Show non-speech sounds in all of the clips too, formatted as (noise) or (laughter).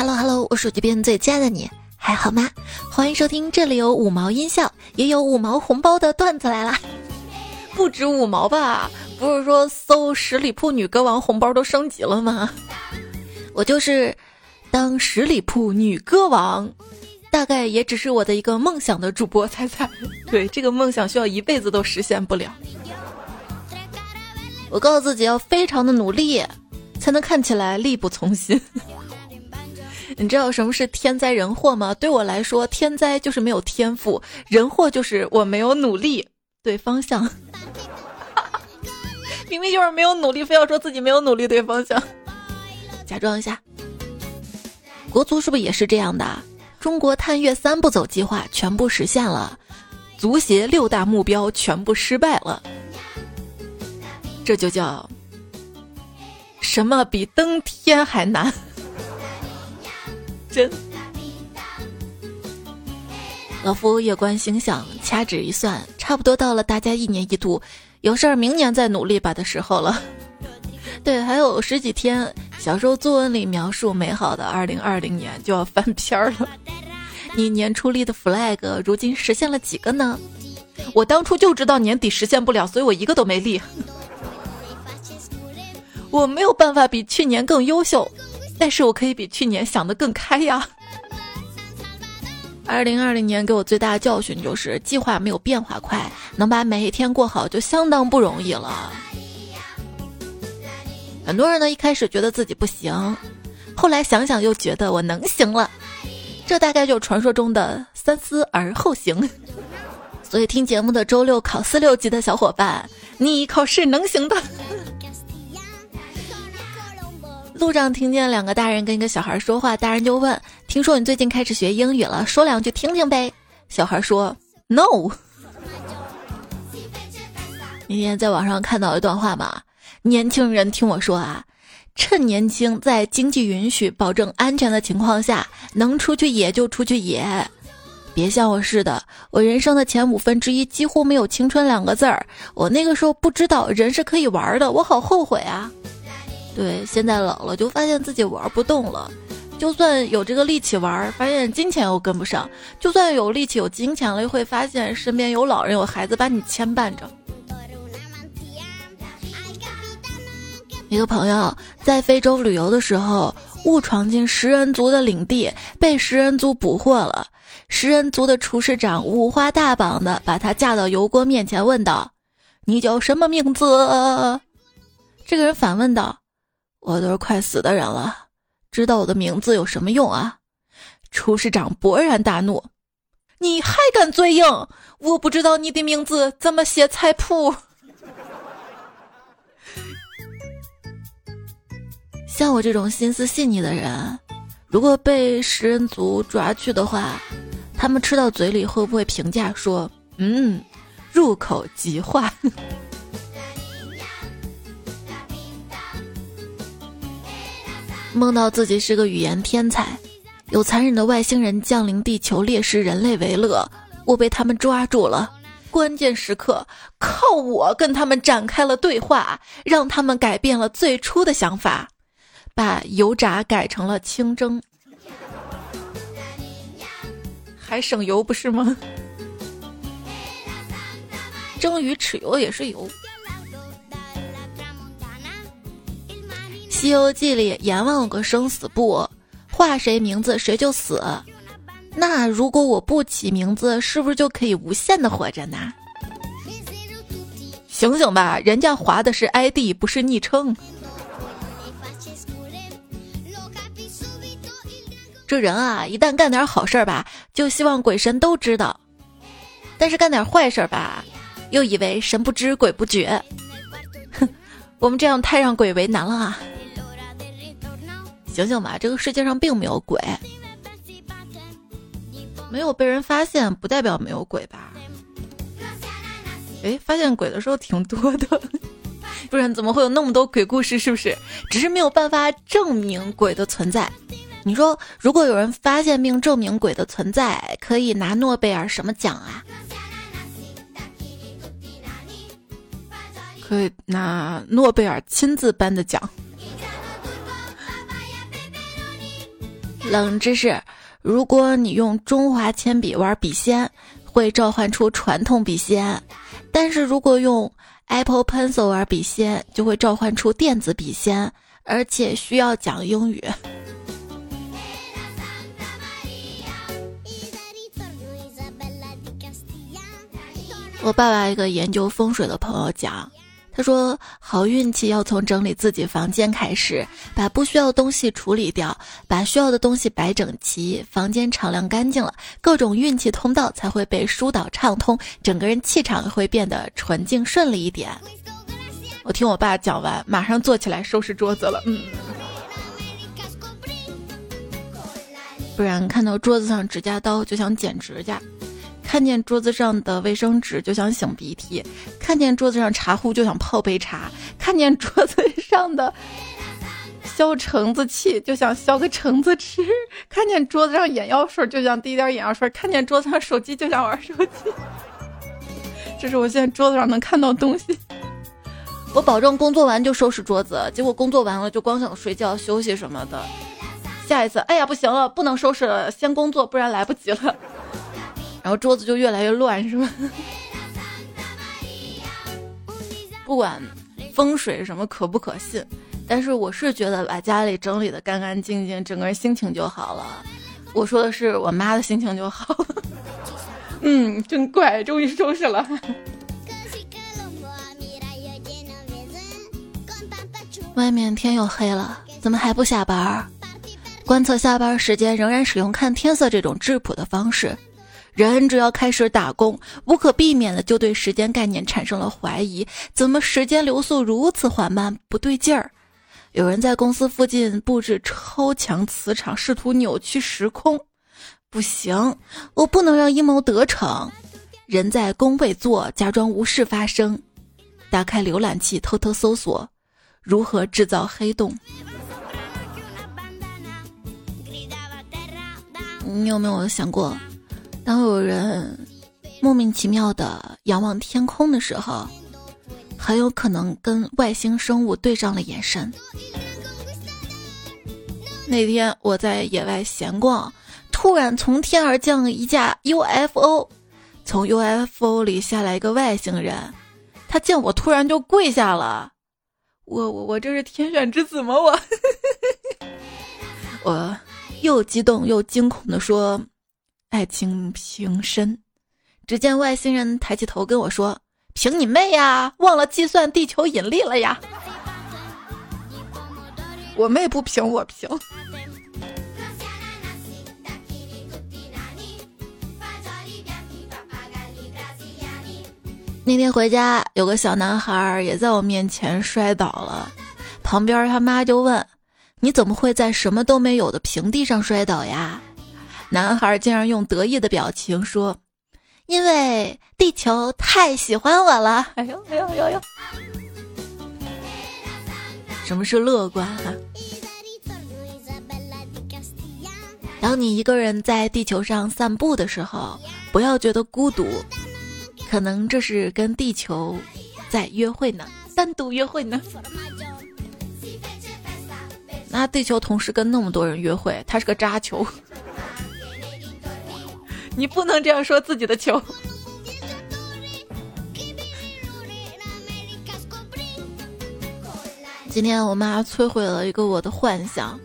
Hello Hello，我手机边最亲爱的你还好吗？欢迎收听，这里有五毛音效，也有五毛红包的段子来啦。不止五毛吧？不是说搜十里铺女歌王红包都升级了吗？我就是当十里铺女歌王，大概也只是我的一个梦想的主播。猜猜，对这个梦想需要一辈子都实现不了。我告诉自己要非常的努力，才能看起来力不从心。你知道什么是天灾人祸吗？对我来说，天灾就是没有天赋，人祸就是我没有努力对方向。(laughs) 明明就是没有努力，非要说自己没有努力对方向。假装一下，国足是不是也是这样的？中国探月三步走计划全部实现了，足协六大目标全部失败了。这就叫什么比登天还难？真。老夫夜观星象，掐指一算，差不多到了大家一年一度有事儿明年再努力吧的时候了。(laughs) 对，还有十几天，小时候作文里描述美好的二零二零年就要翻篇了。(laughs) 你年初立的 flag，如今实现了几个呢？我当初就知道年底实现不了，所以我一个都没立。(laughs) 我没有办法比去年更优秀，但是我可以比去年想得更开呀。(laughs) 二零二零年给我最大的教训就是，计划没有变化快，能把每一天过好就相当不容易了。很多人呢一开始觉得自己不行，后来想想又觉得我能行了，这大概就是传说中的三思而后行。(laughs) 所以听节目的周六考四六级的小伙伴，你考试能行的。路上听见两个大人跟一个小孩说话，大人就问：“听说你最近开始学英语了，说两句听听呗。”小孩说：“No。”那天在网上看到一段话嘛，年轻人听我说啊，趁年轻，在经济允许、保证安全的情况下，能出去野就出去野，别像我似的，我人生的前五分之一几乎没有青春两个字儿。我那个时候不知道人是可以玩的，我好后悔啊。对，现在老了就发现自己玩不动了，就算有这个力气玩，发现金钱又跟不上；就算有力气有金钱了，又会发现身边有老人有孩子把你牵绊着。一个朋友在非洲旅游的时候，误闯进食人族的领地，被食人族捕获了。食人族的厨师长五花大绑的把他架到油锅面前，问道：“你叫什么名字？”这个人反问道。我都是快死的人了，知道我的名字有什么用啊？厨师长勃然大怒：“你还敢嘴硬？我不知道你的名字怎么写菜谱。”像我这种心思细腻的人，如果被食人族抓去的话，他们吃到嘴里会不会评价说：“嗯，入口即化？” (laughs) 梦到自己是个语言天才，有残忍的外星人降临地球猎食人类为乐，我被他们抓住了。关键时刻，靠我跟他们展开了对话，让他们改变了最初的想法，把油炸改成了清蒸，还省油不是吗？(laughs) 蒸鱼豉油也是油。《西游记》里，阎王有个生死簿，画谁名字谁就死。那如果我不起名字，是不是就可以无限的活着呢？醒醒吧，人家划的是 ID，不是昵称。这人啊，一旦干点好事儿吧，就希望鬼神都知道；但是干点坏事儿吧，又以为神不知鬼不觉。哼，我们这样太让鬼为难了啊！醒醒吧，这个世界上并没有鬼，没有被人发现不代表没有鬼吧？哎，发现鬼的时候挺多的，不然怎么会有那么多鬼故事？是不是？只是没有办法证明鬼的存在。你说，如果有人发现并证明鬼的存在，可以拿诺贝尔什么奖啊？可以拿诺贝尔亲自颁的奖。冷知识：如果你用中华铅笔玩笔仙，会召唤出传统笔仙；但是如果用 Apple Pencil 玩笔仙，就会召唤出电子笔仙，而且需要讲英语。我爸爸一个研究风水的朋友讲。他说：“好运气要从整理自己房间开始，把不需要东西处理掉，把需要的东西摆整齐，房间敞亮干净了，各种运气通道才会被疏导畅通，整个人气场会变得纯净顺利一点。”我听我爸讲完，马上坐起来收拾桌子了。嗯，不然看到桌子上指甲刀就想剪指甲。看见桌子上的卫生纸就想擤鼻涕，看见桌子上茶壶就想泡杯茶，看见桌子上的削橙子器就想削个橙子吃，看见桌子上眼药水就想滴点眼药水，看见桌子上手机就想玩手机。这是我现在桌子上能看到东西。我保证工作完就收拾桌子，结果工作完了就光想睡觉休息什么的。下一次，哎呀不行了，不能收拾了，先工作，不然来不及了。然后桌子就越来越乱，是吗？(laughs) 不管风水什么可不可信，但是我是觉得把家里整理的干干净净，整个人心情就好了。我说的是我妈的心情就好了。(laughs) 嗯，真怪，终于收拾了。外面天又黑了，怎么还不下班？观测下班时间，仍然使用看天色这种质朴的方式。人只要开始打工，无可避免的就对时间概念产生了怀疑。怎么时间流速如此缓慢？不对劲儿！有人在公司附近布置超强磁场，试图扭曲时空。不行，我不能让阴谋得逞。人在工位坐，假装无事发生。打开浏览器，偷偷搜索如何制造黑洞。你有没有想过？当有人莫名其妙的仰望天空的时候，很有可能跟外星生物对上了眼神。那天我在野外闲逛，突然从天而降一架 UFO，从 UFO 里下来一个外星人，他见我突然就跪下了。我我我这是天选之子吗？我 (laughs) 我又激动又惊恐的说。爱情平身，只见外星人抬起头跟我说：“凭你妹呀，忘了计算地球引力了呀！”我妹不凭我凭。那天回家，有个小男孩也在我面前摔倒了，旁边他妈就问：“你怎么会在什么都没有的平地上摔倒呀？”男孩竟然用得意的表情说：“因为地球太喜欢我了。”哎呦哎呦哎呦！什么是乐观啊？当你一个人在地球上散步的时候，不要觉得孤独，可能这是跟地球在约会呢，单独约会呢。那地球同时跟那么多人约会，他是个渣球。你不能这样说自己的球。今天我妈摧毁了一个我的幻想。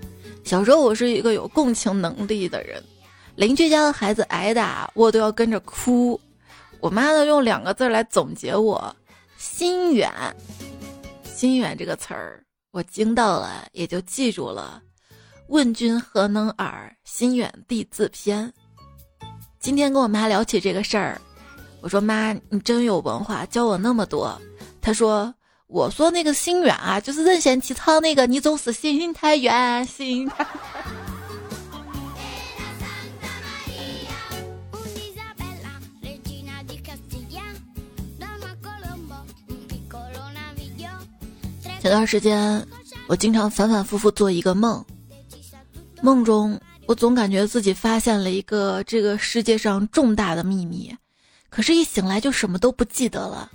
小时候我是一个有共情能力的人，邻居家的孩子挨打，我都要跟着哭。我妈呢用两个字来总结我：心远。心远这个词儿，我惊到了，也就记住了。问君何能尔？心远地自偏。今天跟我妈聊起这个事儿，我说妈，你真有文化，教我那么多。她说，我说那个心远啊，就是任贤齐唱那个，你总是心太远，心太。前段时间，我经常反反复复做一个梦，梦中。我总感觉自己发现了一个这个世界上重大的秘密，可是，一醒来就什么都不记得了。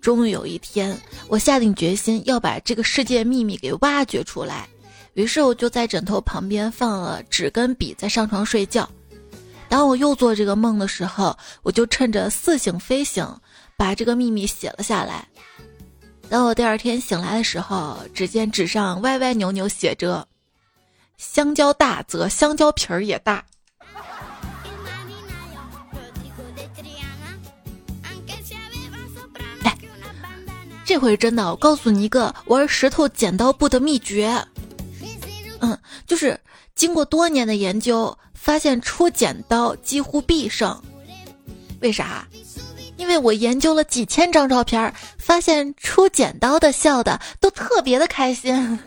终于有一天，我下定决心要把这个世界秘密给挖掘出来，于是我就在枕头旁边放了纸跟笔，在上床睡觉。当我又做这个梦的时候，我就趁着似醒非醒，把这个秘密写了下来。当我第二天醒来的时候，只见纸上歪歪扭扭写着：“香蕉大则香蕉皮儿也大。”，这回真的，我告诉你一个玩石头剪刀布的秘诀。嗯，就是经过多年的研究，发现出剪刀几乎必胜。为啥？因为我研究了几千张照片，发现出剪刀的笑的都特别的开心。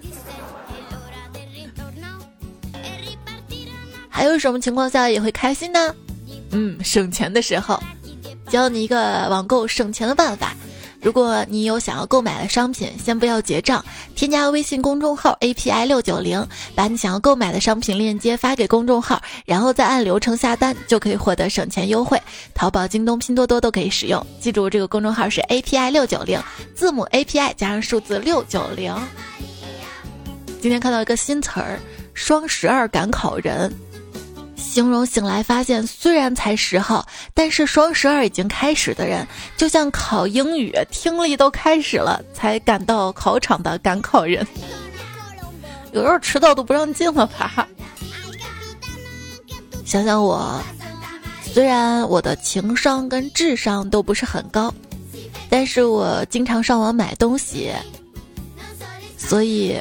还有什么情况下也会开心呢？嗯，省钱的时候，教你一个网购省钱的办法。如果你有想要购买的商品，先不要结账，添加微信公众号 API 六九零，把你想要购买的商品链接发给公众号，然后再按流程下单，就可以获得省钱优惠。淘宝、京东、拼多多都可以使用。记住，这个公众号是 API 六九零，字母 API 加上数字六九零。今天看到一个新词儿，双十二赶考人。形容醒来发现，虽然才十号，但是双十二已经开始的人，就像考英语听力都开始了才赶到考场的赶考人。有时候迟到都不让进了吧？想想我，虽然我的情商跟智商都不是很高，但是我经常上网买东西，所以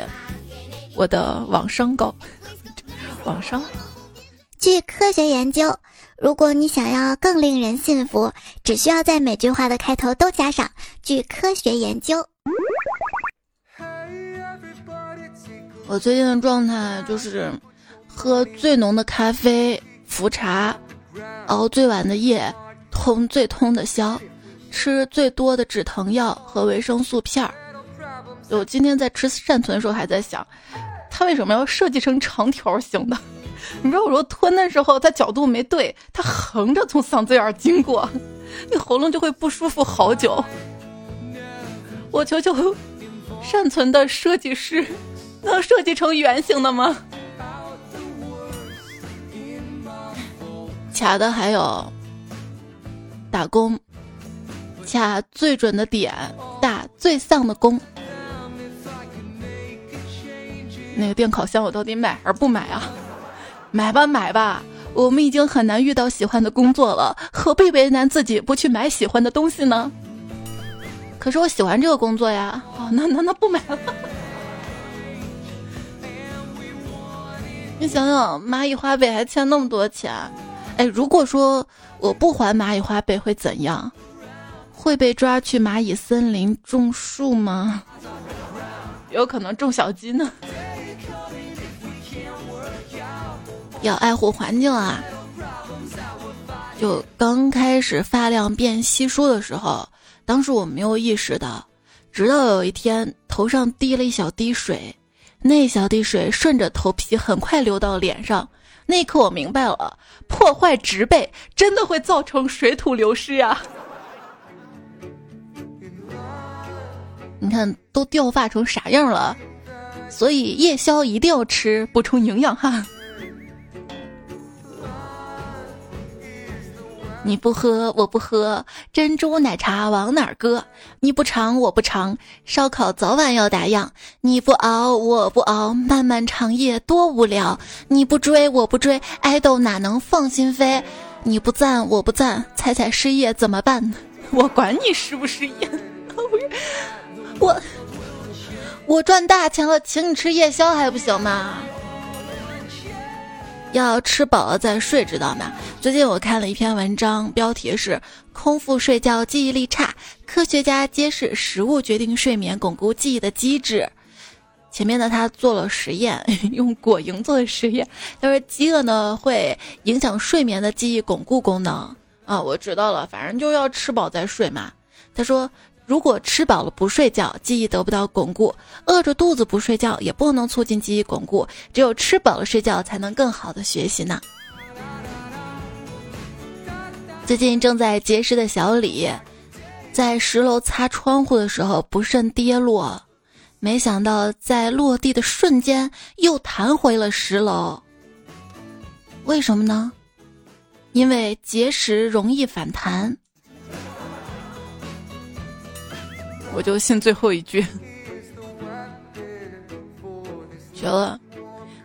我的网商高，网商。据科学研究，如果你想要更令人信服，只需要在每句话的开头都加上“据科学研究”。我最近的状态就是喝最浓的咖啡、伏茶，熬最晚的夜，通最通的宵，吃最多的止疼药和维生素片儿。我今天在吃善存的时候还在想，它为什么要设计成长条形的？你知道我说吞的时候，它角度没对，它横着从嗓子眼儿经过，你喉咙就会不舒服好久。我求求善存的设计师，能设计成圆形的吗？卡的还有打工，卡最准的点，打最丧的工。那个电烤箱我到底买还是不买啊？买吧买吧，我们已经很难遇到喜欢的工作了，何必为难自己不去买喜欢的东西呢？可是我喜欢这个工作呀，哦，那那那不买了。你想想，蚂蚁花呗还欠那么多钱，哎，如果说我不还蚂蚁花呗会怎样？会被抓去蚂蚁森林种树吗？有可能种小鸡呢。要爱护环境啊！就刚开始发量变稀疏的时候，当时我没有意识到，直到有一天头上滴了一小滴水，那小滴水顺着头皮很快流到脸上，那一刻我明白了，破坏植被真的会造成水土流失啊！你看都掉发成啥样了？所以夜宵一定要吃，补充营养哈。你不喝，我不喝，珍珠奶茶往哪儿搁？你不尝，我不尝，烧烤早晚要打烊。你不熬，我不熬，漫漫长夜多无聊。你不追，我不追，爱豆哪能放心飞？你不赞，我不赞，彩彩失业怎么办？(laughs) 我管你失不失业，我我赚大钱了，请你吃夜宵还不行吗？要吃饱了再睡，知道吗？最近我看了一篇文章，标题是“空腹睡觉记忆力差，科学家揭示食物决定睡眠巩固记忆的机制”。前面呢，他做了实验，(laughs) 用果蝇做的实验，他说饥饿呢会影响睡眠的记忆巩固功能啊。我知道了，反正就要吃饱再睡嘛。他说。如果吃饱了不睡觉，记忆得不到巩固；饿着肚子不睡觉，也不能促进记忆巩固。只有吃饱了睡觉，才能更好的学习呢。最近正在节食的小李，在十楼擦窗户的时候不慎跌落，没想到在落地的瞬间又弹回了十楼。为什么呢？因为节食容易反弹。我就信最后一句。(laughs) 绝了！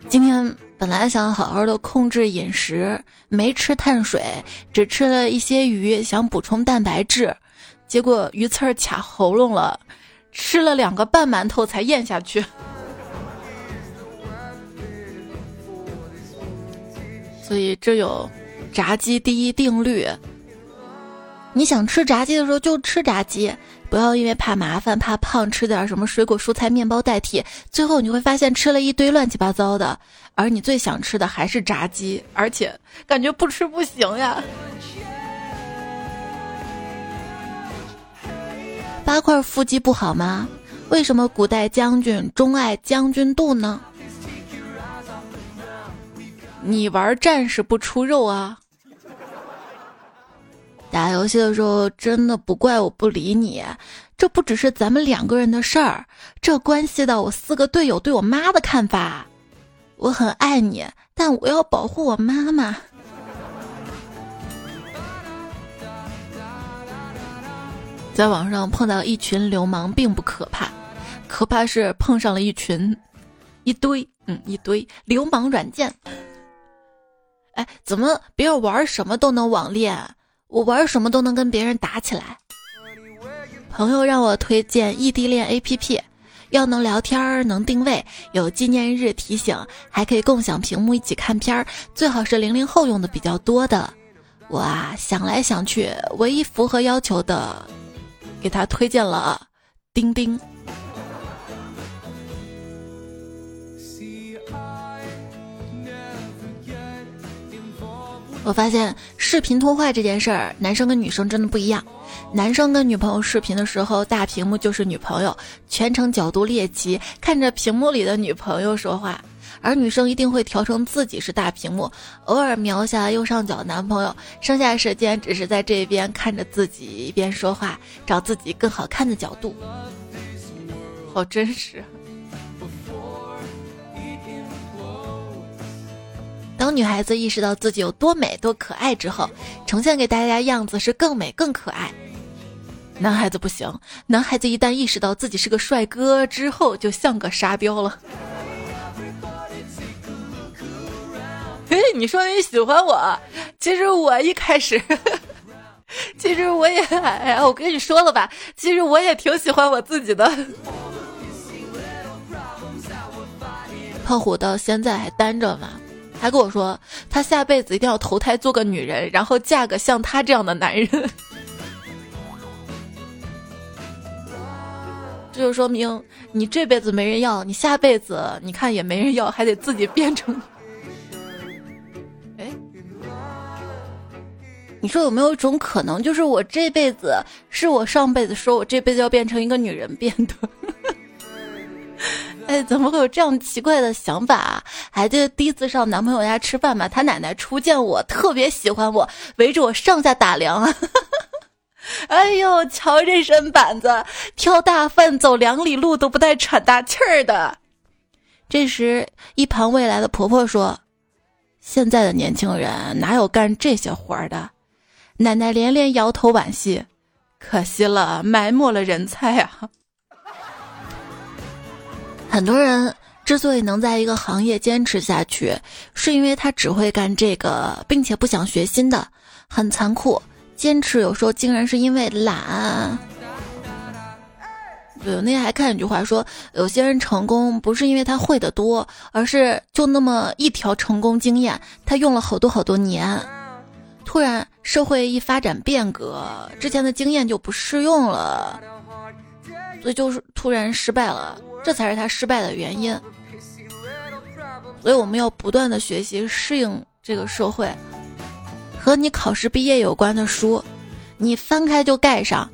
今天本来想好好的控制饮食，没吃碳水，只吃了一些鱼，想补充蛋白质，结果鱼刺儿卡喉咙了，吃了两个半馒头才咽下去。(laughs) 所以这有炸鸡第一定律：你想吃炸鸡的时候就吃炸鸡。不要因为怕麻烦、怕胖，吃点什么水果、蔬菜、面包代替，最后你会发现吃了一堆乱七八糟的，而你最想吃的还是炸鸡，而且感觉不吃不行呀。八块腹肌不好吗？为什么古代将军钟爱将军肚呢？你玩战士不出肉啊？打游戏的时候，真的不怪我不理你，这不只是咱们两个人的事儿，这关系到我四个队友对我妈的看法。我很爱你，但我要保护我妈妈。在网上碰到一群流氓并不可怕，可怕是碰上了一群，一堆，嗯，一堆流氓软件。哎，怎么别人玩什么都能网恋？我玩什么都能跟别人打起来。朋友让我推荐异地恋 APP，要能聊天、能定位、有纪念日提醒，还可以共享屏幕一起看片儿，最好是零零后用的比较多的。我啊想来想去，唯一符合要求的，给他推荐了钉钉。我发现视频通话这件事儿，男生跟女生真的不一样。男生跟女朋友视频的时候，大屏幕就是女朋友，全程角度猎奇，看着屏幕里的女朋友说话；而女生一定会调成自己是大屏幕，偶尔瞄下右上角男朋友，剩下时间只是在这边看着自己一边说话，找自己更好看的角度。好真实。当女孩子意识到自己有多美多可爱之后，呈现给大家样子是更美更可爱。男孩子不行，男孩子一旦意识到自己是个帅哥之后，就像个沙雕了。嘿，你说你喜欢我，其实我一开始，(laughs) 其实我也，哎呀，我跟你说了吧，其实我也挺喜欢我自己的。(laughs) 胖虎到现在还单着吗？还跟我说，他下辈子一定要投胎做个女人，然后嫁个像他这样的男人。这 (laughs) 就说明你这辈子没人要，你下辈子你看也没人要，还得自己变成。哎，你说有没有一种可能，就是我这辈子是我上辈子说我这辈子要变成一个女人变的？(laughs) 哎，怎么会有这样奇怪的想法啊？还记得第一次上男朋友家吃饭吧？他奶奶初见我，特别喜欢我，围着我上下打量啊！(laughs) 哎呦，瞧这身板子，挑大粪走两里路都不带喘大气儿的。这时，一旁未来的婆婆说：“现在的年轻人哪有干这些活儿的？”奶奶连连摇头惋惜：“可惜了，埋没了人才啊！”很多人之所以能在一个行业坚持下去，是因为他只会干这个，并且不想学新的。很残酷，坚持有时候竟然是因为懒。对，那天还看一句话说，有些人成功不是因为他会的多，而是就那么一条成功经验，他用了好多好多年。突然社会一发展变革，之前的经验就不适用了，所以就是突然失败了。这才是他失败的原因，所以我们要不断的学习，适应这个社会。和你考试毕业有关的书，你翻开就盖上；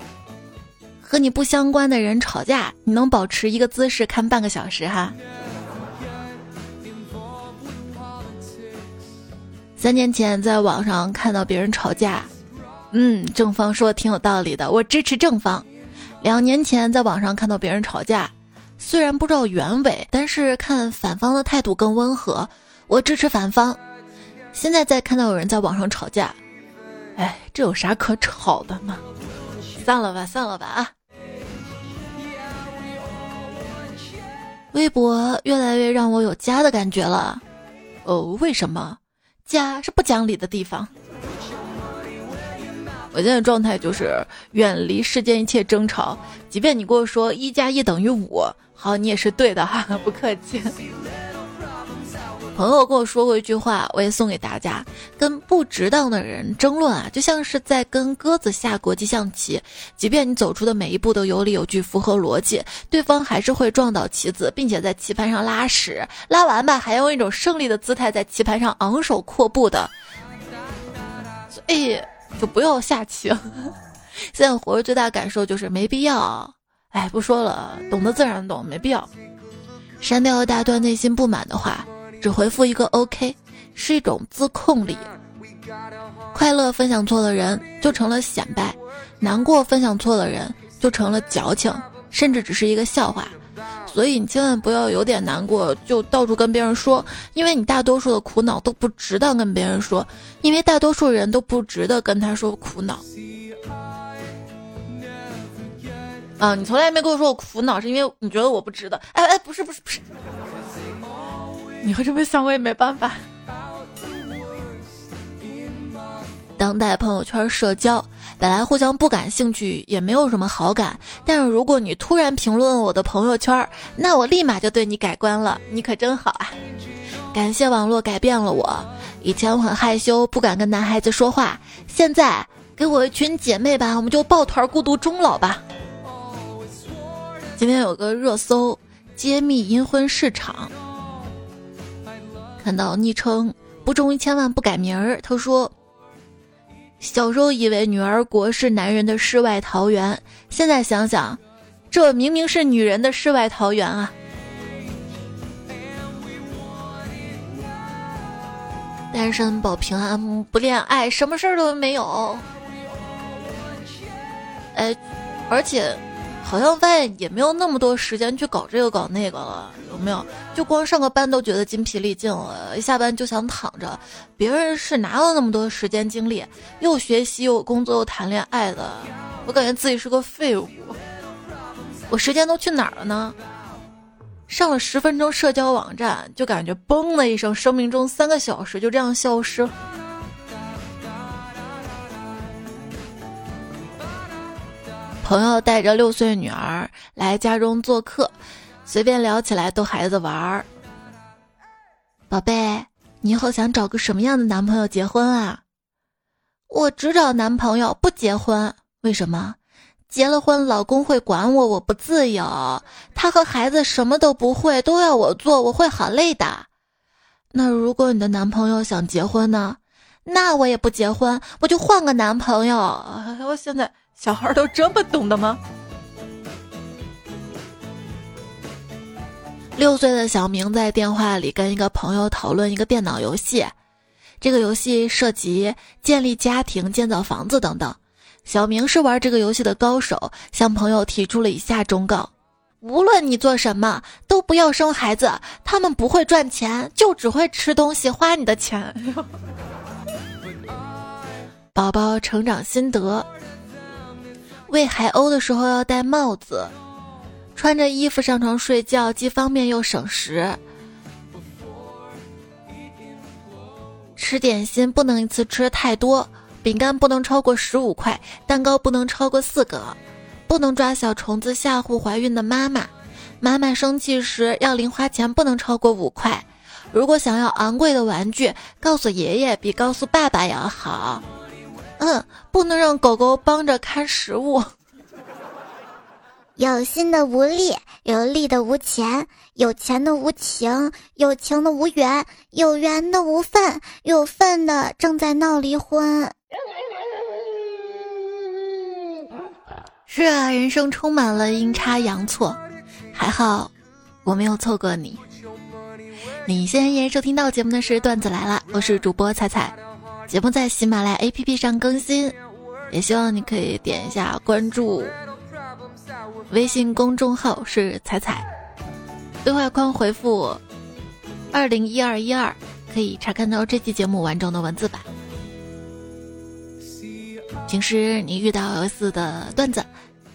和你不相关的人吵架，你能保持一个姿势看半个小时哈。三年前在网上看到别人吵架，嗯，正方说的挺有道理的，我支持正方。两年前在网上看到别人吵架。虽然不知道原委，但是看反方的态度更温和，我支持反方。现在再看到有人在网上吵架，哎，这有啥可吵的呢？散了吧，散了吧啊！微博越来越让我有家的感觉了。哦，为什么？家是不讲理的地方。我现在状态就是远离世间一切争吵，即便你跟我说一加一等于五，好，你也是对的哈，(laughs) 不客气。朋友跟我说过一句话，我也送给大家：跟不值当的人争论啊，就像是在跟鸽子下国际象棋。即便你走出的每一步都有理有据、符合逻辑，对方还是会撞倒棋子，并且在棋盘上拉屎。拉完吧，还用一种胜利的姿态在棋盘上昂首阔步的。所以就不要下棋。(laughs) 现在活着最大感受就是没必要。哎，不说了，懂得自然懂，没必要。删掉一大段内心不满的话。只回复一个 OK，是一种自控力。快乐分享错了人就成了显摆，难过分享错了人就成了矫情，甚至只是一个笑话。所以你千万不要有点难过就到处跟别人说，因为你大多数的苦恼都不值得跟别人说，因为大多数人都不值得跟他说苦恼。啊，你从来没跟我说我苦恼，是因为你觉得我不值得。哎哎，不是不是不是。你会这么想，我也没办法。当代朋友圈社交，本来互相不感兴趣，也没有什么好感。但是如果你突然评论我的朋友圈，那我立马就对你改观了。你可真好啊！感谢网络改变了我。以前我很害羞，不敢跟男孩子说话。现在给我一群姐妹吧，我们就抱团孤独终老吧。今天有个热搜，揭秘阴婚市场。看到昵称不中一千万不改名儿，他说：“小时候以为女儿国是男人的世外桃源，现在想想，这明明是女人的世外桃源啊！单身保平安，不恋爱，什么事儿都没有。哎，而且。”好像发现也没有那么多时间去搞这个搞那个了，有没有？就光上个班都觉得筋疲力尽了，一下班就想躺着。别人是哪有那么多时间精力，又学习又工作又谈恋爱的？我感觉自己是个废物。我时间都去哪儿了呢？上了十分钟社交网站，就感觉嘣的一声，生命中三个小时就这样消失。朋友带着六岁女儿来家中做客，随便聊起来逗孩子玩儿。宝贝，你以后想找个什么样的男朋友结婚啊？我只找男朋友不结婚，为什么？结了婚老公会管我，我不自由。他和孩子什么都不会，都要我做，我会好累的。那如果你的男朋友想结婚呢？那我也不结婚，我就换个男朋友。我现在。小孩都这么懂的吗？六岁的小明在电话里跟一个朋友讨论一个电脑游戏，这个游戏涉及建立家庭、建造房子等等。小明是玩这个游戏的高手，向朋友提出了以下忠告：无论你做什么，都不要生孩子，他们不会赚钱，就只会吃东西、花你的钱。(laughs) 宝宝成长心得。喂海鸥的时候要戴帽子，穿着衣服上床睡觉既方便又省时。吃点心不能一次吃太多，饼干不能超过十五块，蛋糕不能超过四个，不能抓小虫子吓唬怀孕的妈妈。妈妈生气时要零花钱不能超过五块。如果想要昂贵的玩具，告诉爷爷比告诉爸爸要好。嗯，不能让狗狗帮着看食物。(laughs) 有心的无力，有力的无钱，有钱的无情，有情的无缘，有缘的无份，有份的正在闹离婚。是啊，人生充满了阴差阳错，还好我没有错过你。你现在依然收听到节目的是段子来了，我是主播彩彩。节目在喜马拉雅 APP 上更新，也希望你可以点一下关注。微信公众号是彩彩，对话框回复二零一二一二，可以查看到这期节目完整的文字版。平时你遇到有似的段子，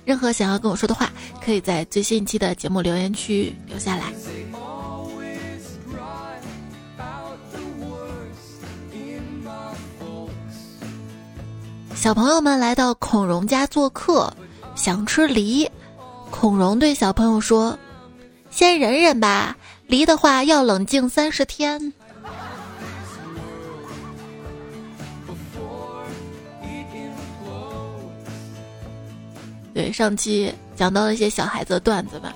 任何想要跟我说的话，可以在最新一期的节目留言区留下来。小朋友们来到孔融家做客，想吃梨。孔融对小朋友说：“先忍忍吧，梨的话要冷静三十天。”对，上期讲到了一些小孩子的段子吧。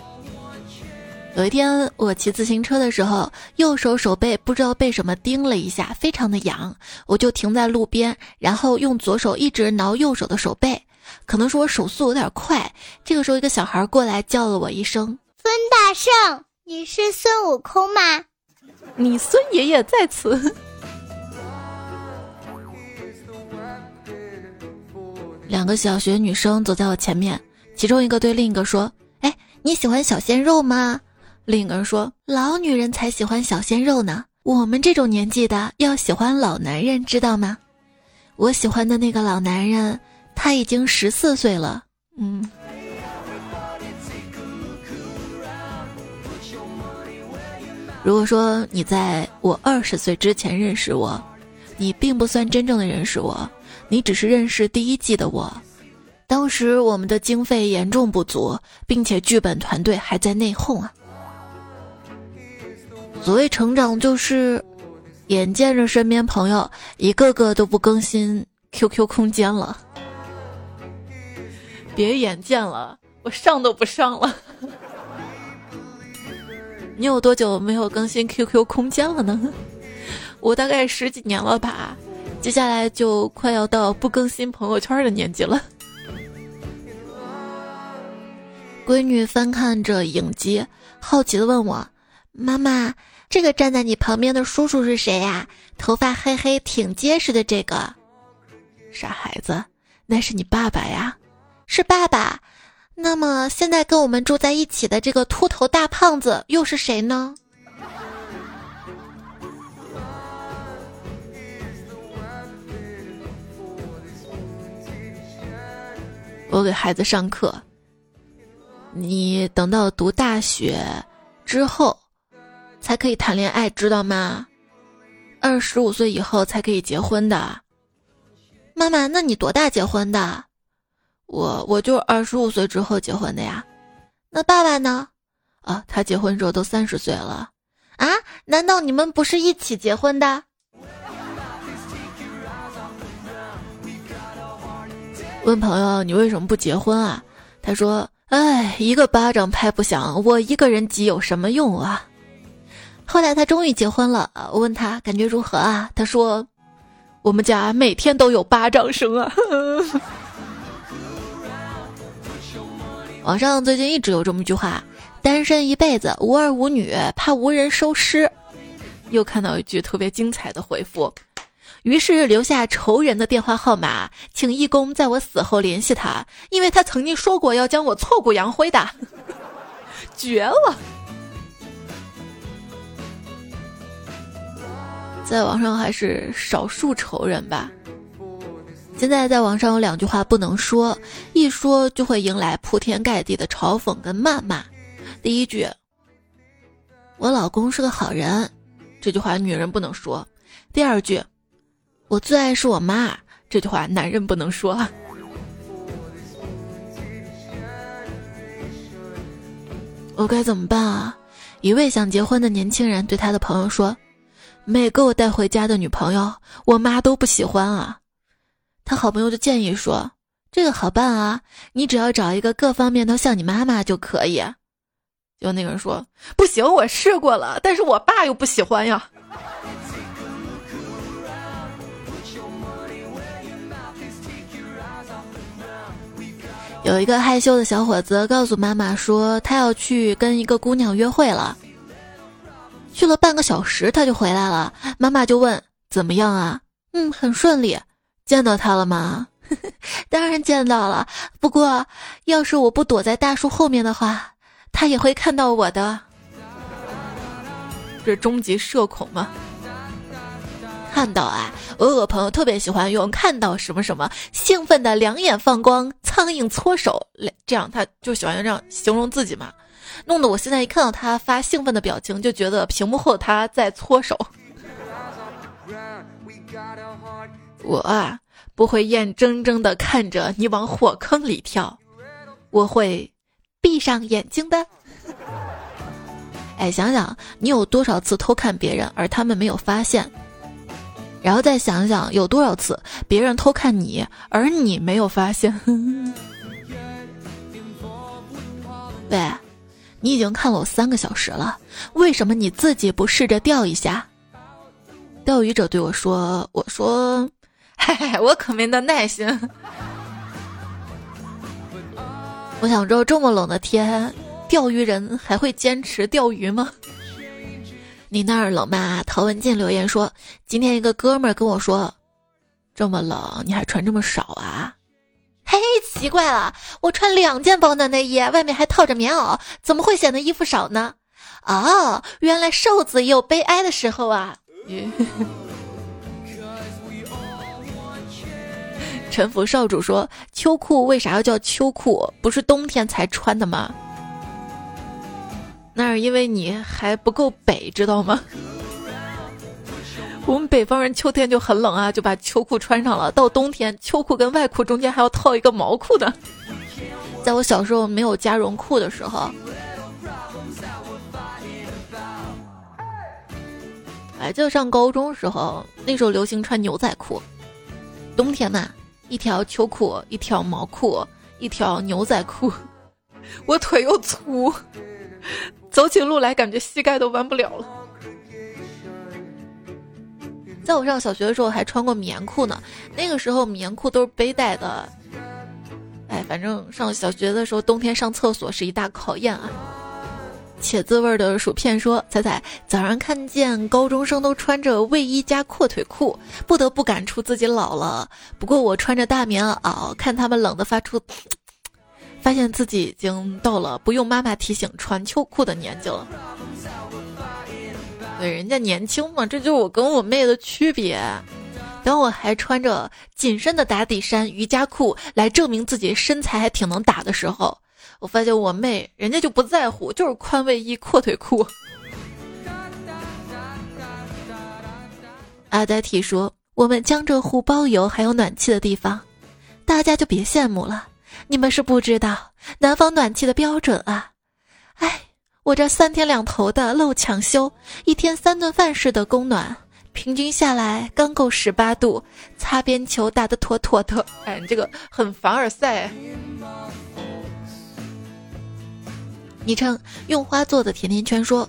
有一天，我骑自行车的时候，右手手背不知道被什么叮了一下，非常的痒，我就停在路边，然后用左手一直挠右手的手背，可能是我手速有点快。这个时候，一个小孩过来叫了我一声：“孙大圣，你是孙悟空吗？你孙爷爷在此。(laughs) ”两个小学女生走在我前面，其中一个对另一个说：“哎，你喜欢小鲜肉吗？”另一个人说：“老女人才喜欢小鲜肉呢，我们这种年纪的要喜欢老男人，知道吗？”我喜欢的那个老男人，他已经十四岁了。嗯。如果说你在我二十岁之前认识我，你并不算真正的认识我，你只是认识第一季的我。当时我们的经费严重不足，并且剧本团队还在内讧啊。所谓成长，就是眼见着身边朋友一个个都不更新 QQ 空间了。别眼见了，我上都不上了。你有多久没有更新 QQ 空间了呢？我大概十几年了吧。接下来就快要到不更新朋友圈的年纪了。闺女翻看着影集，好奇的问我。妈妈，这个站在你旁边的叔叔是谁呀？头发黑黑、挺结实的这个，傻孩子，那是你爸爸呀，是爸爸。那么现在跟我们住在一起的这个秃头大胖子又是谁呢？我给孩子上课，你等到读大学之后。才可以谈恋爱，知道吗？二十五岁以后才可以结婚的。妈妈，那你多大结婚的？我我就二十五岁之后结婚的呀。那爸爸呢？啊，他结婚时候都三十岁了。啊？难道你们不是一起结婚的？问朋友你为什么不结婚啊？他说：哎，一个巴掌拍不响，我一个人急有什么用啊？后来他终于结婚了，我问他感觉如何啊？他说：“我们家每天都有巴掌声啊。(laughs) ”网上最近一直有这么一句话：“单身一辈子，无儿无女，怕无人收尸。”又看到一句特别精彩的回复，于是留下仇人的电话号码，请义工在我死后联系他，因为他曾经说过要将我挫骨扬灰的，(laughs) 绝了。在网上还是少数仇人吧。现在在网上有两句话不能说，一说就会迎来铺天盖地的嘲讽跟谩骂。第一句，我老公是个好人，这句话女人不能说。第二句，我最爱是我妈，这句话男人不能说。(laughs) 我该怎么办啊？一位想结婚的年轻人对他的朋友说。每个我带回家的女朋友，我妈都不喜欢啊。他好朋友就建议说：“这个好办啊，你只要找一个各方面都像你妈妈就可以。”就那个人说：“不行，我试过了，但是我爸又不喜欢呀。”有一个害羞的小伙子告诉妈妈说，他要去跟一个姑娘约会了。去了半个小时，他就回来了。妈妈就问：“怎么样啊？”“嗯，很顺利。”“见到他了吗？”“ (laughs) 当然见到了。不过，要是我不躲在大树后面的话，他也会看到我的。”这终极社恐吗？看到啊，我有个朋友特别喜欢用“看到什么什么”，兴奋的两眼放光，苍蝇搓手，这样他就喜欢这样形容自己嘛，弄得我现在一看到他发兴奋的表情，就觉得屏幕后他在搓手。我啊，不会眼睁睁的看着你往火坑里跳，我会闭上眼睛的。哎，想想你有多少次偷看别人，而他们没有发现。然后再想想有多少次别人偷看你，而你没有发现。(laughs) 喂，你已经看了我三个小时了，为什么你自己不试着钓一下？钓鱼者对我说：“我说，嘿嘿，我可没那耐心。我想知道这么冷的天，钓鱼人还会坚持钓鱼吗？”你那儿冷吗？陶文静留言说：“今天一个哥们儿跟我说，这么冷你还穿这么少啊？嘿，奇怪了，我穿两件保暖内衣，外面还套着棉袄，怎么会显得衣服少呢？哦，原来瘦子也有悲哀的时候啊！”臣服少主说：“秋裤为啥要叫秋裤？不是冬天才穿的吗？”那是因为你还不够北，知道吗？我们北方人秋天就很冷啊，就把秋裤穿上了。到冬天，秋裤跟外裤中间还要套一个毛裤的。在我小时候没有加绒裤的时候，哎，就上高中时候，那时候流行穿牛仔裤。冬天嘛，一条秋裤，一条毛裤，一条牛仔裤。我腿又粗。走起路来感觉膝盖都弯不了了。在我上小学的时候还穿过棉裤呢，那个时候棉裤都是背带的。哎，反正上小学的时候冬天上厕所是一大考验啊。茄子味儿的薯片说：“彩彩，早上看见高中生都穿着卫衣加阔腿裤，不得不感触自己老了。不过我穿着大棉袄，看他们冷得发出。”发现自己已经到了不用妈妈提醒穿秋裤的年纪了。对，人家年轻嘛，这就是我跟我妹的区别。当我还穿着紧身的打底衫、瑜伽裤来证明自己身材还挺能打的时候，我发现我妹人家就不在乎，就是宽卫衣、阔腿裤。阿呆提说：“我们江浙沪包邮，还有暖气的地方，大家就别羡慕了。”你们是不知道南方暖气的标准啊！哎，我这三天两头的漏抢修，一天三顿饭式的供暖，平均下来刚够十八度，擦边球打得妥妥的。哎，你这个很凡尔赛。昵称用花做的甜甜圈说：“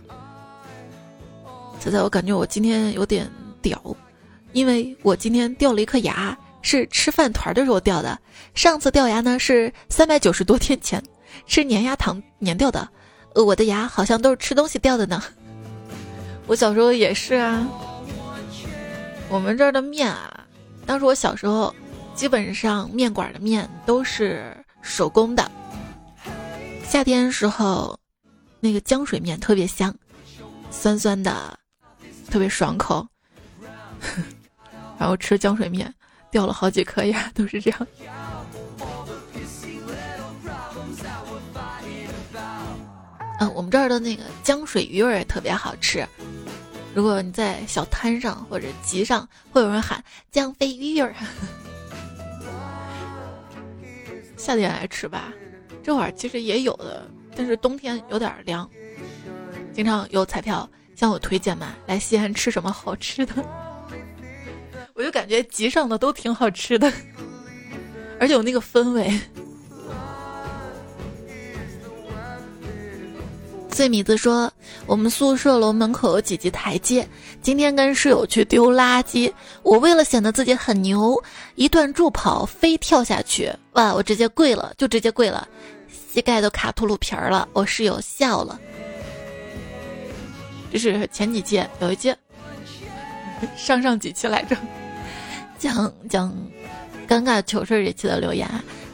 仔仔，我感觉我今天有点屌，因为我今天掉了一颗牙。”是吃饭团的时候掉的，上次掉牙呢是三百九十多天前，吃粘牙糖粘掉的。我的牙好像都是吃东西掉的呢。(laughs) 我小时候也是啊。我们这儿的面啊，当时我小时候，基本上面馆的面都是手工的。夏天时候，那个浆水面特别香，酸酸的，特别爽口。(laughs) 然后吃浆水面。掉了好几颗牙，都是这样。嗯，我们这儿的那个浆水鱼儿也特别好吃。如果你在小摊上或者集上，会有人喊浆飞鱼儿。(laughs) 夏天爱吃吧，这会儿其实也有的，但是冬天有点凉。经常有彩票向我推荐嘛，来西安吃什么好吃的。(laughs) 我就感觉集上的都挺好吃的，(laughs) 而且有那个氛围。碎米子说：“我们宿舍楼门口有几级台阶，今天跟室友去丢垃圾，我为了显得自己很牛，一段助跑飞跳下去，哇！我直接跪了，就直接跪了，膝盖都卡秃噜皮儿了。我室友笑了。这是前几期，有一期，(laughs) 上上几期来着。讲讲尴尬糗事这期的留言，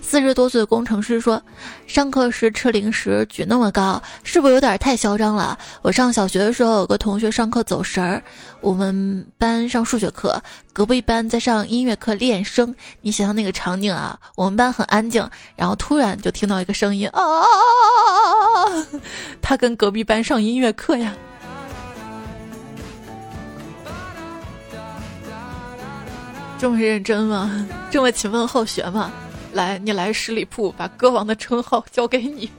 四十多岁的工程师说：“上课时吃零食举那么高，是不是有点太嚣张了？”我上小学的时候，有个同学上课走神儿，我们班上数学课，隔壁班在上音乐课练声。你想想那个场景啊，我们班很安静，然后突然就听到一个声音啊，他跟隔壁班上音乐课呀。这么认真吗？这么勤奋好学吗？来，你来十里铺，把歌王的称号交给你。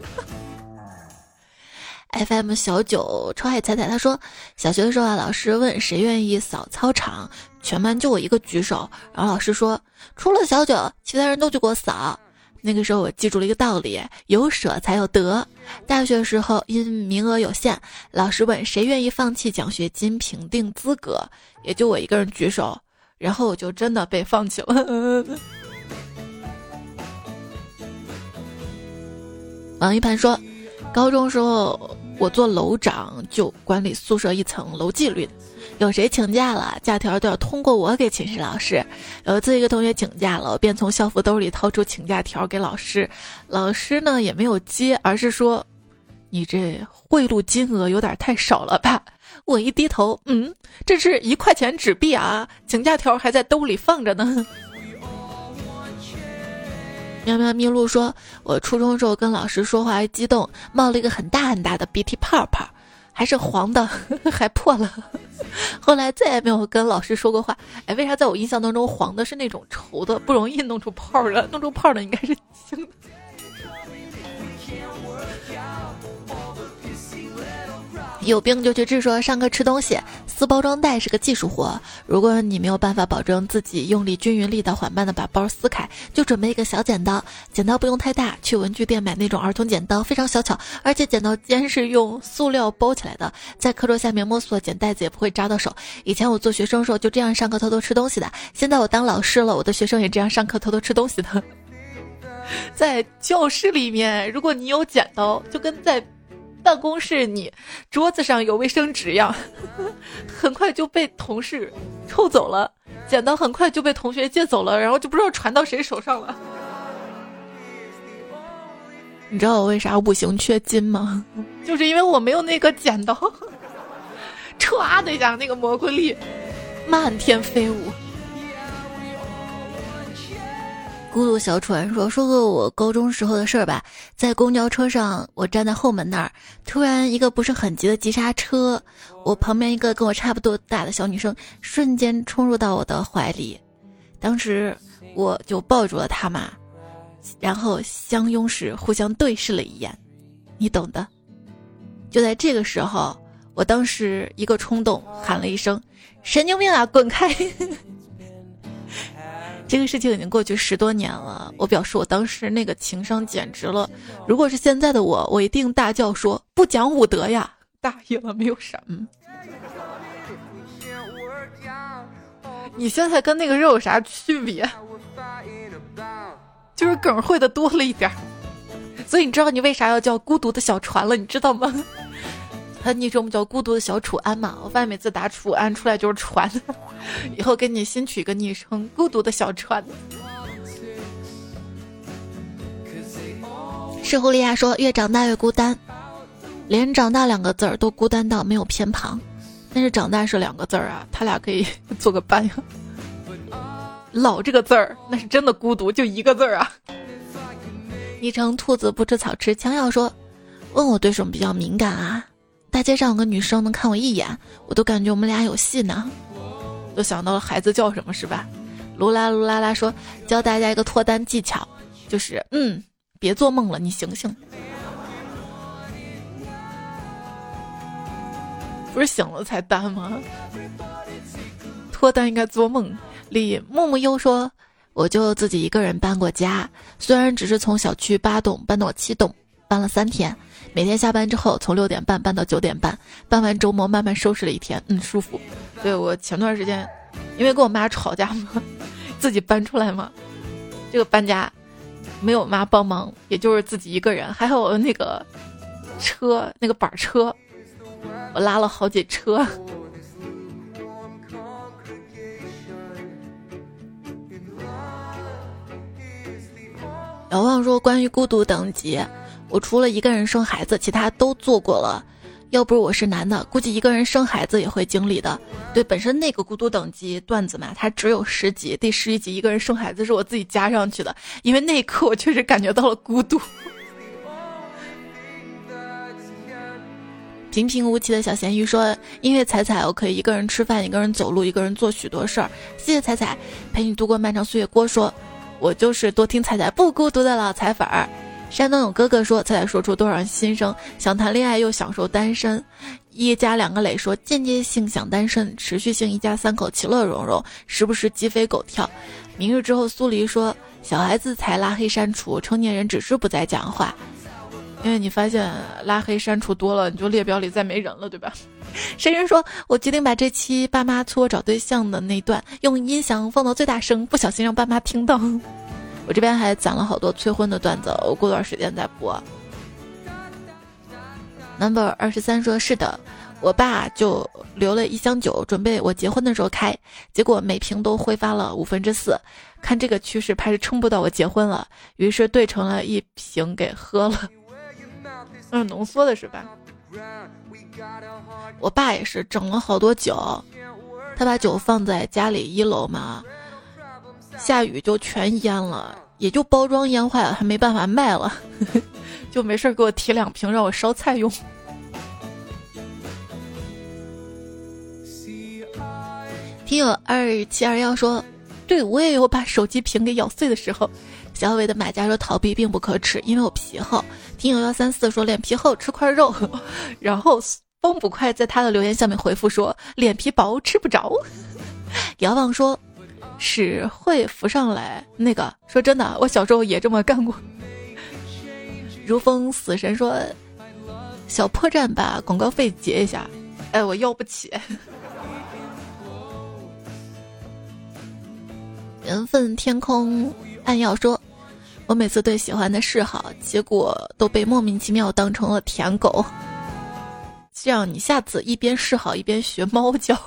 FM 小九超爱彩彩，他说，小学的时候啊，老师问谁愿意扫操场，全班就我一个举手，然后老师说，除了小九，其他人都去给我扫。那个时候我记住了一个道理，有舍才有得。大学的时候因名额有限，老师问谁愿意放弃奖学金评定资格，也就我一个人举手。然后我就真的被放弃了。王一盘说，高中时候我做楼长，就管理宿舍一层楼纪律，有谁请假了，假条都要通过我给寝室老师。有一次一个同学请假了，我便从校服兜里掏出请假条给老师，老师呢也没有接，而是说：“你这贿赂金额有点太少了吧。”我一低头，嗯，这是一块钱纸币啊，请假条还在兜里放着呢。喵喵咪露说，我初中时候跟老师说话还激动，冒了一个很大很大的鼻涕泡泡，还是黄的，(laughs) 还破了。(laughs) 后来再也没有跟老师说过话。哎，为啥在我印象当中黄的是那种稠的，不容易弄出泡的，弄出泡的应该是青的。有病就去治。说上课吃东西撕包装袋是个技术活，如果你没有办法保证自己用力均匀、力道缓慢的把包撕开，就准备一个小剪刀，剪刀不用太大，去文具店买那种儿童剪刀，非常小巧，而且剪刀尖是用塑料包起来的，在课桌下面摸索剪袋子也不会扎到手。以前我做学生时候就这样上课偷偷吃东西的，现在我当老师了，我的学生也这样上课偷偷吃东西的。(laughs) 在教室里面，如果你有剪刀，就跟在。办公室，你桌子上有卫生纸样，(laughs) 很快就被同事抽走了。剪刀很快就被同学借走了，然后就不知道传到谁手上了。你知道我为啥五行缺金吗？(laughs) 就是因为我没有那个剪刀，(laughs) 歘的一下，那个蘑菇粒漫天飞舞。孤独小船说：“说个我高中时候的事儿吧，在公交车上，我站在后门那儿，突然一个不是很急的急刹车，我旁边一个跟我差不多大的小女生瞬间冲入到我的怀里，当时我就抱住了她嘛，然后相拥时互相对视了一眼，你懂的。就在这个时候，我当时一个冲动喊了一声：神经病啊，滚开！” (laughs) 这个事情已经过去十多年了，我表示我当时那个情商简直了。如果是现在的我，我一定大叫说不讲武德呀！大意了，没有什么。你现在跟那个肉有啥区别？就是梗会的多了一点所以你知道你为啥要叫孤独的小船了？你知道吗？他昵称叫孤独的小楚安嘛？我发现每次打楚安出来就是船，(laughs) 以后给你新取一个昵称，孤独的小船。是狐狸亚说，越长大越孤单，连长大两个字儿都孤单到没有偏旁，但是长大是两个字儿啊，他俩可以 (laughs) 做个伴呀。老这个字儿那是真的孤独，就一个字儿啊。昵称兔子不吃草吃，枪要说，问我对什么比较敏感啊？大街上有个女生能看我一眼，我都感觉我们俩有戏呢，都想到了孩子叫什么是吧？卢拉卢拉拉说教大家一个脱单技巧，就是嗯，别做梦了，你醒醒。不是醒了才单吗？脱单应该做梦。李木木又说，我就自己一个人搬过家，虽然只是从小区八栋搬到七栋，搬了三天。每天下班之后，从六点半搬到九点半，搬完周末慢慢收拾了一天，嗯，舒服。对我前段时间，因为跟我妈吵架嘛，(laughs) 自己搬出来嘛，这个搬家没有妈帮忙，也就是自己一个人，还有那个车，那个板车，我拉了好几车。遥望说：“关于孤独等级，我除了一个人生孩子，其他都做过了。要不是我是男的，估计一个人生孩子也会经历的。对，本身那个孤独等级段子嘛，它只有十集，第十一集一个人生孩子是我自己加上去的，因为那一刻我确实感觉到了孤独。(laughs) ”平平无奇的小咸鱼说：“因为彩彩，我可以一个人吃饭，一个人走路，一个人做许多事儿。谢谢彩彩，陪你度过漫长岁月。”郭说：“我就是多听彩彩不孤独的老彩粉儿。”山东有哥哥说：“才说出多少人心声，想谈恋爱又享受单身。”一家两个磊说：“间接性想单身，持续性一家三口其乐融融，时不时鸡飞狗跳。”明日之后，苏黎说：“小孩子才拉黑删除，成年人只是不再讲话。”因为你发现拉黑删除多了，你就列表里再没人了，对吧？(laughs) 谁人说：“我决定把这期爸妈催我找对象的那段用音响放到最大声，不小心让爸妈听到。”我这边还攒了好多催婚的段子，我过段时间再播。number 二十三说：“是的，我爸就留了一箱酒，准备我结婚的时候开，结果每瓶都挥发了五分之四，看这个趋势，怕是撑不到我结婚了，于是兑成了一瓶给喝了。”嗯，浓缩的是吧？我爸也是整了好多酒，他把酒放在家里一楼嘛，下雨就全淹了，也就包装淹坏了，还没办法卖了，(laughs) 就没事给我提两瓶让我烧菜用。听友二七二幺说，对我也有把手机屏给咬碎的时候。小伟的买家说逃避并不可耻，因为我皮厚。听友幺三四说脸皮厚吃块肉，(laughs) 然后风捕快在他的留言下面回复说脸皮薄吃不着。(laughs) 遥望说屎会浮上来，那个说真的，我小时候也这么干过。(laughs) 如风死神说小破绽把广告费结一下，哎，我要不起。(laughs) 缘分天空暗耀说。我每次对喜欢的示好，结果都被莫名其妙当成了舔狗。这样你下次一边示好一边学猫叫，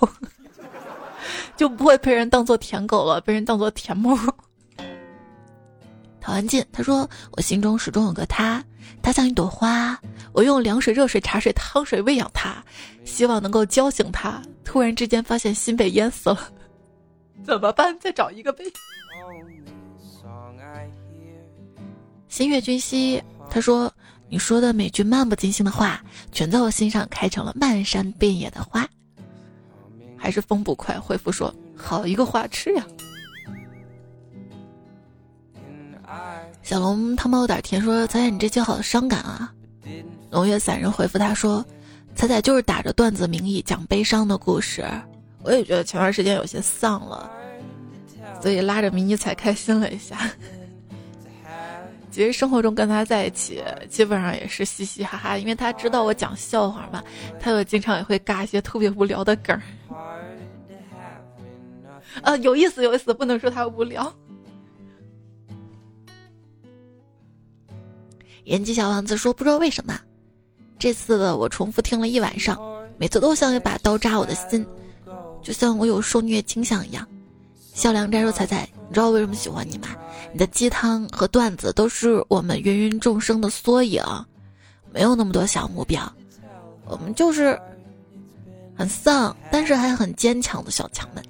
就不会被人当做舔狗了，被人当做舔猫。陶安静他说：“我心中始终有个他，他像一朵花，我用凉水、热水、茶水、汤水喂养他，希望能够浇醒他。突然之间发现心被淹死了，(laughs) 怎么办？再找一个呗。”新月君兮，他说：“你说的每句漫不经心的话，全在我心上开成了漫山遍野的花。”还是风不快回复说：“好一个花痴呀！”小龙汤包有点甜，说：“彩彩，你这期好伤感啊。”龙月散人回复他说：“彩彩就是打着段子名义讲悲伤的故事。”我也觉得前段时间有些丧了，所以拉着迷你彩开心了一下。其实生活中跟他在一起，基本上也是嘻嘻哈哈，因为他知道我讲笑话嘛，他又经常也会尬一些特别无聊的梗儿。呃，有意思有意思，不能说他无聊。人机小王子说：“不知道为什么，这次的我重复听了一晚上，每次都像一把刀扎我的心，就像我有受虐倾向一样。”笑良摘说：“彩彩，你知道我为什么喜欢你吗？”你的鸡汤和段子都是我们芸芸众生的缩影，没有那么多小目标，我们就是很丧，但是还很坚强的小强们。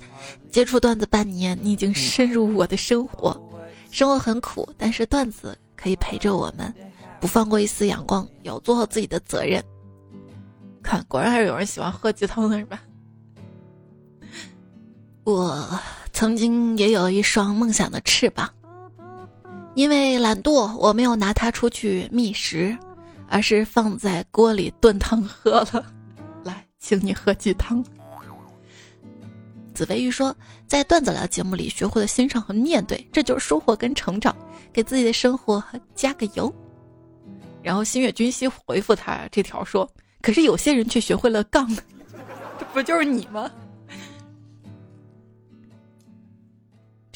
接触段子半年，你已经深入我的生活，生活很苦，但是段子可以陪着我们，不放过一丝阳光，要做好自己的责任。看，果然还是有人喜欢喝鸡汤的是吧？(laughs) 我曾经也有一双梦想的翅膀。因为懒惰，我没有拿它出去觅食，而是放在锅里炖汤喝了。来，请你喝鸡汤。紫薇玉说，在段子聊节目里学会了欣赏和面对，这就是收获跟成长，给自己的生活加个油。然后新月君熙回复他这条说，可是有些人却学会了杠，(laughs) 这不就是你吗？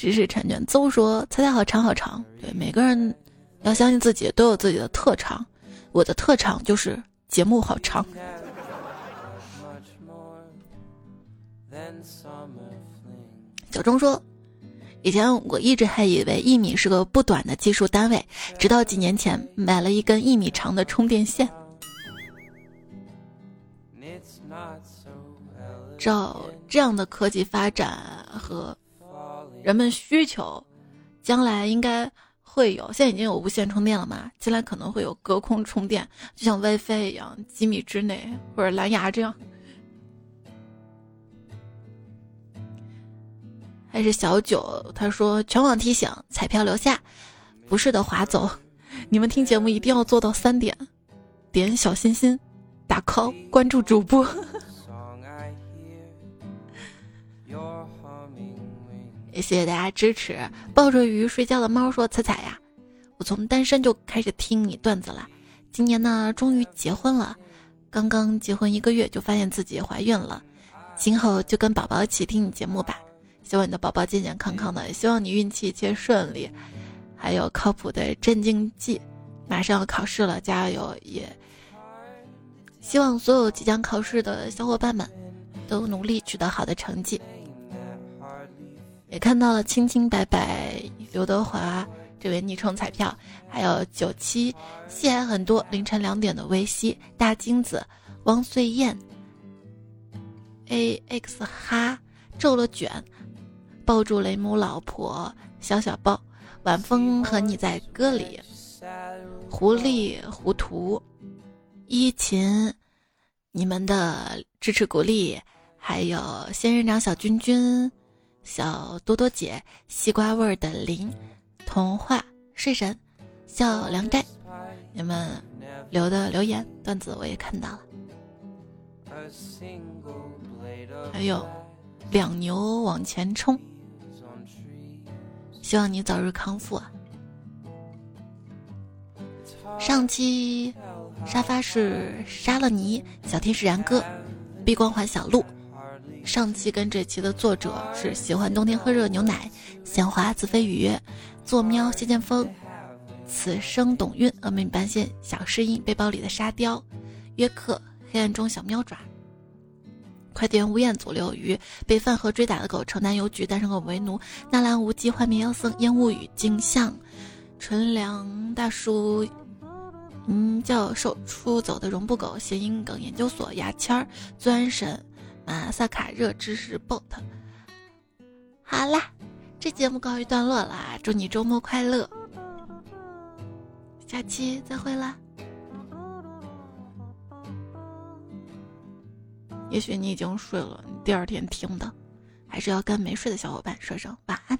知识产权邹说：“猜猜好长好长。”对，每个人要相信自己，都有自己的特长。我的特长就是节目好长。小钟说：“以前我一直还以为一米是个不短的技术单位，直到几年前买了一根一米长的充电线。照这样的科技发展和人们需求，将来应该会有。现在已经有无线充电了嘛？将来可能会有隔空充电，就像 WiFi 一样，几米之内或者蓝牙这样。还是小九，他说全网提醒：彩票留下，不是的划走。你们听节目一定要做到三点：点小心心，打 call，关注主播。也谢谢大家支持。抱着鱼睡觉的猫说：“彩彩呀，我从单身就开始听你段子了，今年呢终于结婚了，刚刚结婚一个月就发现自己怀孕了，今后就跟宝宝一起听你节目吧。”希望你的宝宝健健康康的，希望你运气一切顺利，还有靠谱的镇静剂。马上要考试了，加油！也希望所有即将考试的小伙伴们都努力取得好的成绩。也看到了清清白白刘德华这位昵称彩票，还有九七戏还很多，凌晨两点的微西大金子汪穗燕 a x 哈皱了卷。抱住雷姆老婆，小小抱，晚风和你在歌里，狐狸糊涂，依琴，你们的支持鼓励，还有仙人掌小君君，小多多姐，西瓜味儿的林，童话睡神，小凉斋，你们留的留言段子我也看到了，还有两牛往前冲。希望你早日康复啊！上期沙发是杀了你，小天使然哥，碧光环小鹿。上期跟这期的作者是喜欢冬天喝热牛奶，鲜花自飞雨，做喵谢剑锋，此生董运峨眉半仙小诗音背包里的沙雕，约克黑暗中小喵爪。快递员！吴彦祖、刘鱼被饭盒追打的狗，城南邮局单身狗为奴，纳兰无忌幻灭妖僧，烟雾雨镜像，纯良大叔，嗯，教授出走的绒布狗，谐音梗研究所，牙签儿，钻神，马萨卡热知识 bot。好啦，这节目告一段落啦，祝你周末快乐，下期再会啦。也许你已经睡了，你第二天听的，还是要跟没睡的小伙伴说声晚安。